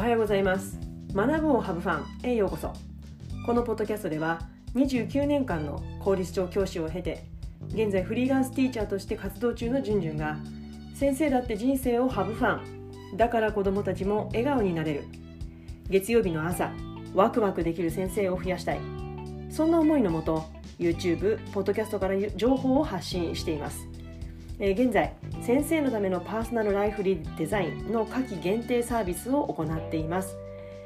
おはようございます。学ぶをハブファンへようこそ。このポッドキャストでは29年間の公立長教師を経て現在フリーランスティーチャーとして活動中のじゅんじゅんが先生だって人生をハブファン。だから子どもたちも笑顔になれる。月曜日の朝ワクワクできる先生を増やしたい。そんな思いのもと YouTube、ポッドキャストから情報を発信しています。え現在先生のためのパーソナルライフリデザインの夏季限定サービスを行っています、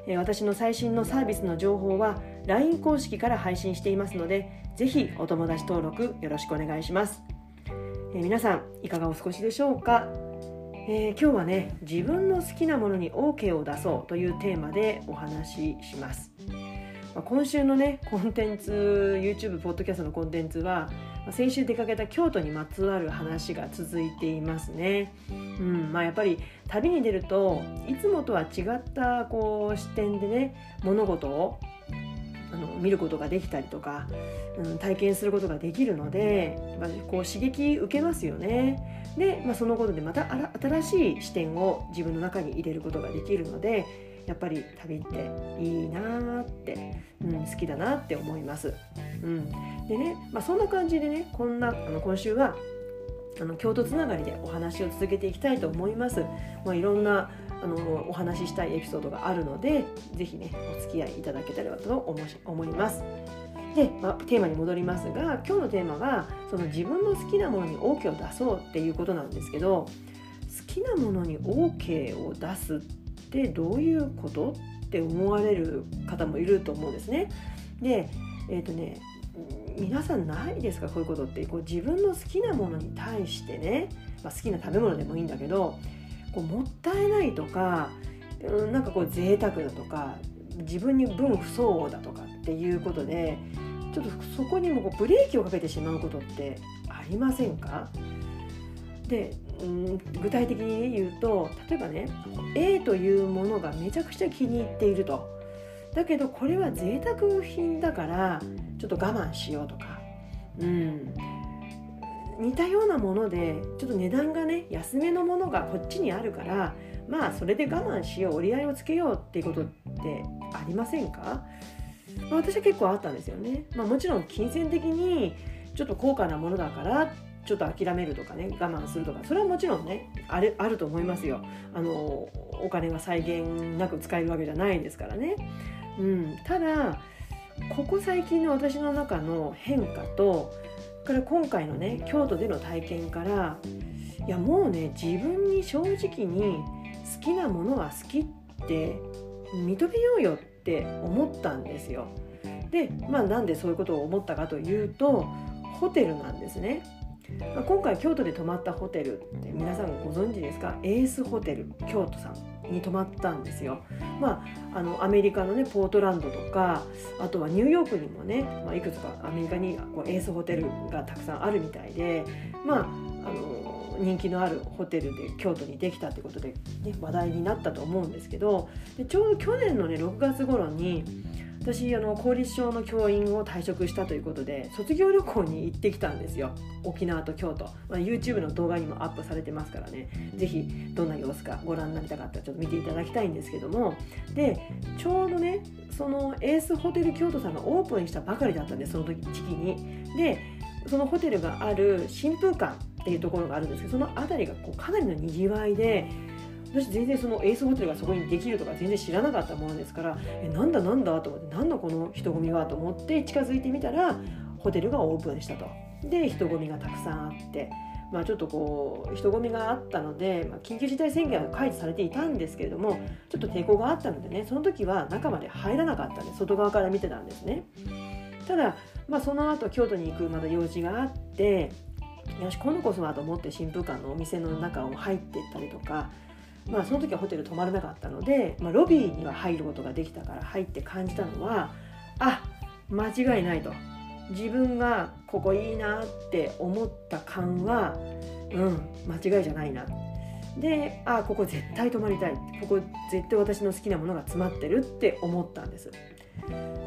え私の最新のサービスの情報は LINE 公式から配信していますのでぜひお友達登録よろしくお願いします、え皆さんいかがお過ごしでしょうか、えー、今日はね自分の好きなものに OK を出そうというテーマでお話しします。今週のねコンテンツ YouTube ポッドキャストのコンテンツは先週出かけた京都にまつわる話が続いていますね。うんまあ、やっぱり旅に出るといつもとは違ったこう視点でね物事をあの見ることができたりとか、うん、体験することができるので、まあ、こう刺激受けますよね。で、まあ、そのことでまた新しい視点を自分の中に入れることができるのでやっぱり旅っていいなって、うん、好きだなって思います。うん、でね、まあ、そんな感じでねこんなあの今週はあの京都つながりでお話を続けていきたいと思います。まあ、いろんなあのお話ししたいエピソードがあるので是非ねお付き合いいただけたらと思います。で、まあ、テーマに戻りますが今日のテーマがその自分の好きなものに OK を出そうっていうことなんですけど好きなものに OK を出すってどういうことって思われる方もいると思うんですね。でえっ、ー、とね皆さんないですか？こういうことって。こう自分の好きなものに対してね、まあ、好きな食べ物でもいいんだけどこうもったいないとか、うん、なんかこう贅沢だとか自分に分不相応だとかっていうことでちょっとそこにもこうブレーキをかけてしまうことってありませんか？で、うん、具体的に言うと例えばね A というものがめちゃくちゃ気に入っていると。だけどこれは贅沢品だからちょっと我慢しようとか、うん、似たようなものでちょっと値段がね安めのものがこっちにあるからまあそれで我慢しよう折り合いをつけようっていうことってありませんか、まあ、私は結構あったんですよね、まあ、もちろん金銭的にちょっと高価なものだからちょっと諦めるとかね我慢するとかそれはもちろんねあるあると思いますよ。あのお金が際限なく使えるわけじゃないですからね、うん、ただここ最近の私の中の変化とから今回のね京都での体験からいやもうね自分に正直に好きなものは好きって認めようよって思ったんですよ。でまあなんでそういうことを思ったかというとホテルなんですね。まあ、今回京都で泊まったホテルって皆さんご存知ですか？エースホテル京都さんに泊まったんですよ。まあ、あのアメリカのねポートランドとかあとはニューヨークにもね、まあ、いくつかアメリカにこうエースホテルがたくさんあるみたいでまああの人気のあるホテルで京都にできたってことで、ね、話題になったと思うんですけどでちょうど去年のね6月頃に私あの公立小の教員を退職したということで卒業旅行に行ってきたんですよ。沖縄と京都、まあ、YouTube の動画にもアップされてますからね。是非どんな様子かご覧になりたかったらちょっと見ていただきたいんですけども。でちょうどねそのエースホテル京都さんがオープンしたばかりだったんでその時時期に。でそのホテルがある新風館っていうところがあるんですけどその辺りがこうかなりのにぎわいで私全然そのエースホテルがそこにできるとか全然知らなかったものですからえなんだなんだと思ってなんだこの人混みはと思って近づいてみたらホテルがオープンしたと。で人混みがたくさんあってまあ、ちょっとこう人混みがあったので、まあ、緊急事態宣言は解除されていたんですけれどもちょっと抵抗があったのでねその時は中まで入らなかったんで外側から見てたんですね。ただ、まあ、その後京都に行くまだ用事があってよし今度こそはと思って新風館のお店の中を入っていったりとかまあ、その時はホテル泊まらなかったので、まあ、ロビーには入ることができたから入って感じたのはあ間違いないと。自分がここいいなって思った感はうん間違いじゃないな。であここ絶対泊まりたい。ここ絶対私の好きなものが詰まってるって思ったんです。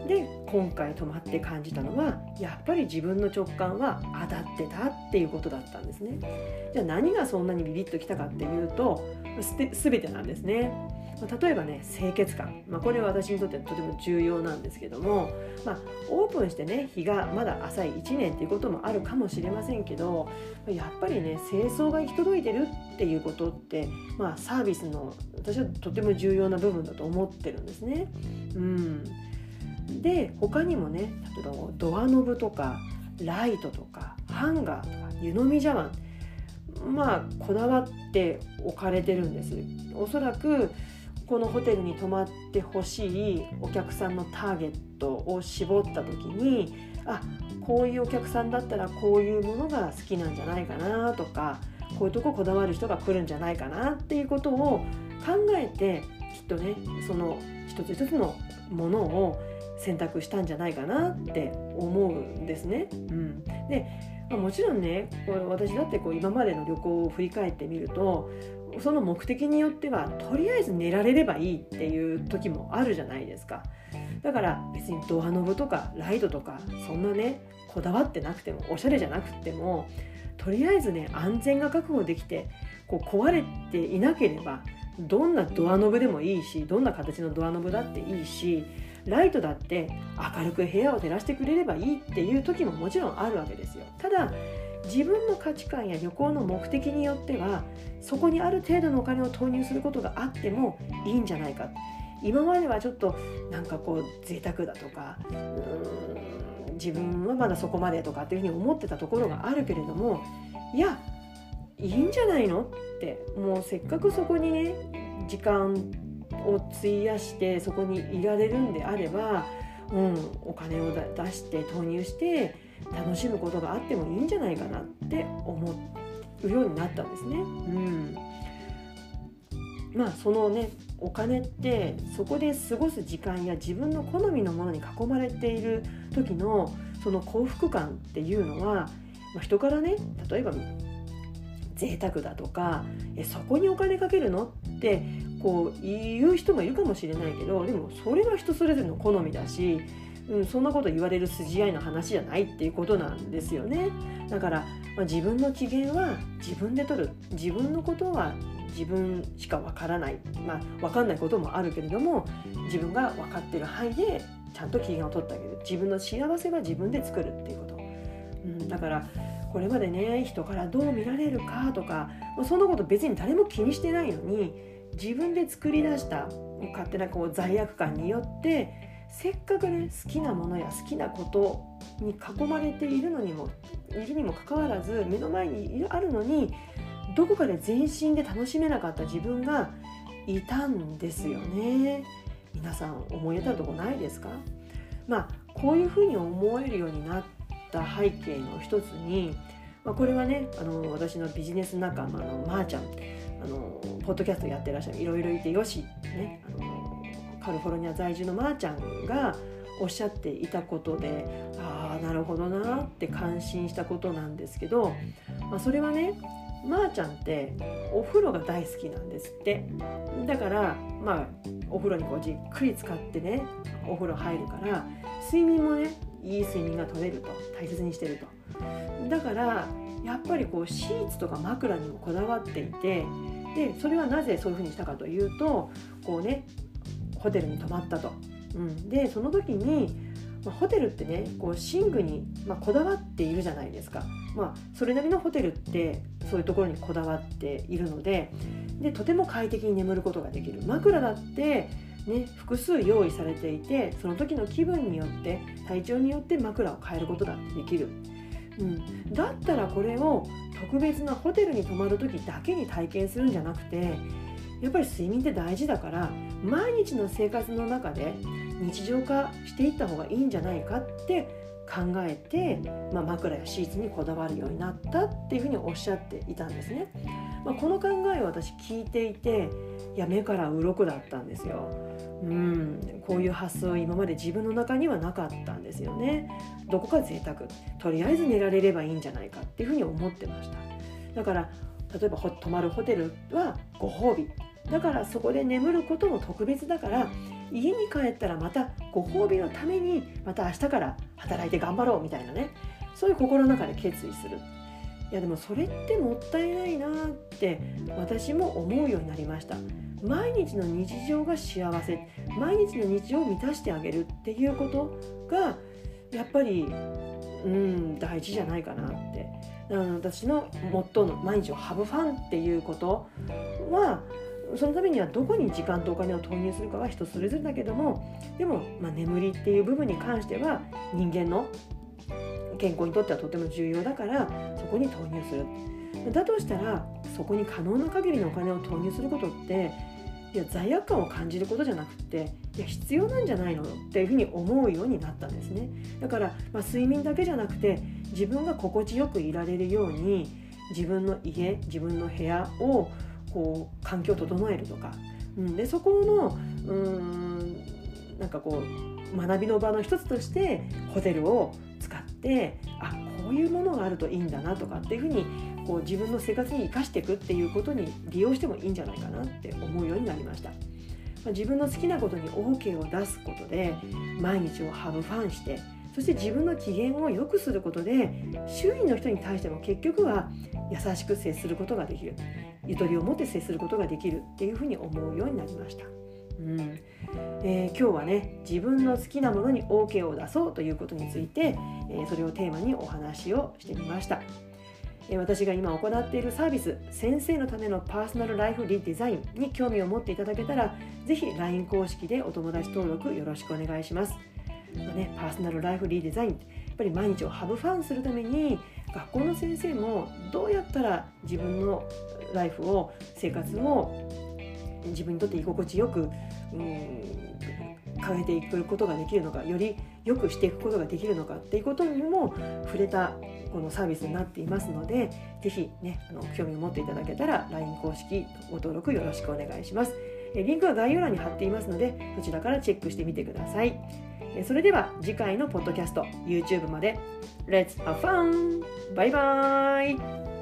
で今回泊まって感じたのはやっぱり自分の直感は当たってたっていうことだったんですね。じゃあ何がそんなにビビッときたかっていうと全てなんですね、例えばね清潔感、まあ、これは私にとってとても重要なんですけども、まあ、オープンしてね日がまだ浅い1年っていうこともあるかもしれませんけどやっぱりね清掃が行き届いてるっていうことって、まあ、サービスの私はとても重要な部分だと思ってるんですね。うん、で他にもね例えばドアノブとかライトとかハンガーとか湯飲み茶碗まあこだわって置かれてるんです。おそらくこのホテルに泊まってほしいお客さんのターゲットを絞った時にあこういうお客さんだったらこういうものが好きなんじゃないかなとかこういうとここだわる人が来るんじゃないかなっていうことを考えてきっとねその一つ一つのものを選択したんじゃないかなって思うんですね。うん、で、まあ、もちろんねこれ私だってこう今までの旅行を振り返ってみるとその目的によってはとりあえず寝られればいいっていう時もあるじゃないですかだから別にドアノブとかライトとかそんなねこだわってなくてもおしゃれじゃなくてもとりあえずね安全が確保できてこう壊れていなければどんなドアノブでもいいしどんな形のドアノブだっていいしライトだって明るく部屋を照らしてくれればいいっていう時ももちろんあるわけですよ。ただ自分の価値観や旅行の目的によってはそこにある程度のお金を投入することがあってもいいんじゃないか。今まではちょっとなんかこう贅沢だとか自分はまだそこまでとかっていうふうに思ってたところがあるけれどもいやいいんじゃないのってもうせっかくそこにね時間を費やしてそこにいられるんであれば、うん、お金を出して投入して楽しむことがあってもいいんじゃないかなって思うようになったんですね。うんまあそのねお金ってそこで過ごす時間や自分の好みのものに囲まれている時のその幸福感っていうのは、まあ、人からね例えば贅沢だとかえそこにお金かけるの？ってこう言う人もいるかもしれないけどでもそれは人それぞれの好みだし、うん、そんなこと言われる筋合いの話じゃないっていうことなんですよね。だから、まあ、自分の機嫌は自分で取る。自分のことは自分しかわからない。まあ分かんないこともあるけれども自分が分かってる範囲でちゃんと機嫌を取ってあげる。自分の幸せは自分で作るっていうこと、うん、だからこれまでね人からどう見られるかとか、まあ、そんなこと別に誰も気にしてないのに自分で作り出した勝手なこう罪悪感によってせっかくね好きなものや好きなことに囲まれているのにもいるにもかかわらず目の前にあるのにどこかで全身で楽しめなかった自分がいたんですよね。皆さん思い当たるとこないですか？まあこういうふうに思えるようになった背景の一つに、まあ、これはねあの私のビジネス仲間のまーちゃん。あのポッドキャストやってらっしゃるいろいろいてよしねあのカリフォルニア在住のまーちゃんがおっしゃっていたことでああなるほどなって感心したことなんですけど、まあ、それはねまー、あ、ちゃんってお風呂が大好きなんですって。だからまあお風呂にこうじっくり使ってねお風呂入るから睡眠もねいい睡眠が取れると大切にしてるとだからやっぱりこうシーツとか枕にもこだわっていてでそれはなぜそういうふうにしたかというとこうねホテルに泊まったと。うん、でその時に、まあ、ホテルってねこう寝具に、まあ、こだわっているじゃないですか。まあ、それなりのホテルってそういうところにこだわっているのででとても快適に眠ることができる枕だってね、複数用意されていてその時の気分によって体調によって枕を変えることができる、うん、だったらこれを特別なホテルに泊まる時だけに体験するんじゃなくてやっぱり睡眠って大事だから毎日の生活の中で日常化していった方がいいんじゃないかって考えて、まあ、枕やシーツにこだわるようになったっていうふうにおっしゃっていたんですね。まあ、この考えを私聞いていていや目から鱗だったんですよ。うんこういう発想は今まで自分の中にはなかったんですよね。どこか贅沢とりあえず寝られればいいんじゃないかっていうふうに思ってました。だから例えば泊まるホテルはご褒美だからそこで眠ることも特別だから家に帰ったらまたご褒美のためにまた明日から働いて頑張ろうみたいなねそういう心の中で決意するいやでもそれってもったいないなって私も思うようになりました。毎日の日常が幸せ。毎日の日常を満たしてあげるっていうことがやっぱりうん大事じゃないかなって。私のモットーの毎日をハブファンっていうことはそのためにはどこに時間とお金を投入するかは人それぞれだけどもでも、まあ、眠りっていう部分に関しては人間の健康にとってはとても重要だからそこに投入する。だとしたらそこに可能な限りのお金を投入することっていや罪悪感を感じることじゃなくていや必要なんじゃないのっていうふうに思うようになったんですね。だから、まあ、睡眠だけじゃなくて自分が心地よくいられるように自分の家自分の部屋をこう環境を整えるとか、うん、でそこのうんなんかこう学びの場の一つとしてホテルをてあこういうものがあるといいんだなとかっていうふうにこう自分の生活に生かしていくっていうことに利用してもいいんじゃないかなって思うようになりました。まあ、自分の好きなことに OK を出すことで毎日をハブファンしてそして自分の機嫌を良くすることで周囲の人に対しても結局は優しく接することができるゆとりを持って接することができるっていうふうに思うようになりました。うんえー、今日はね自分の好きなものに OK を出そうということについて、えー、それをテーマにお話をしてみましたえ。私が今行っているサービス先生のためのパーソナルライフリデザインに興味を持っていただけたらぜひ LINE 公式でお友達登録よろしくお願いします、まあね、パーソナルライフリデザインやっぱり毎日をハブファンするために学校の先生もどうやったら自分のライフを生活を自分にとって居心地よくうん変えていくことができるのかより良くしていくことができるのかっていうことにも触れたこのサービスになっていますので是非ねあの興味を持っていただけたら LINE 公式ご登録よろしくお願いします。リンクは概要欄に貼っていますのでそちらからチェックしてみてください。それでは次回のポッドキャスト YouTube まで Let's have fun! バイバーイ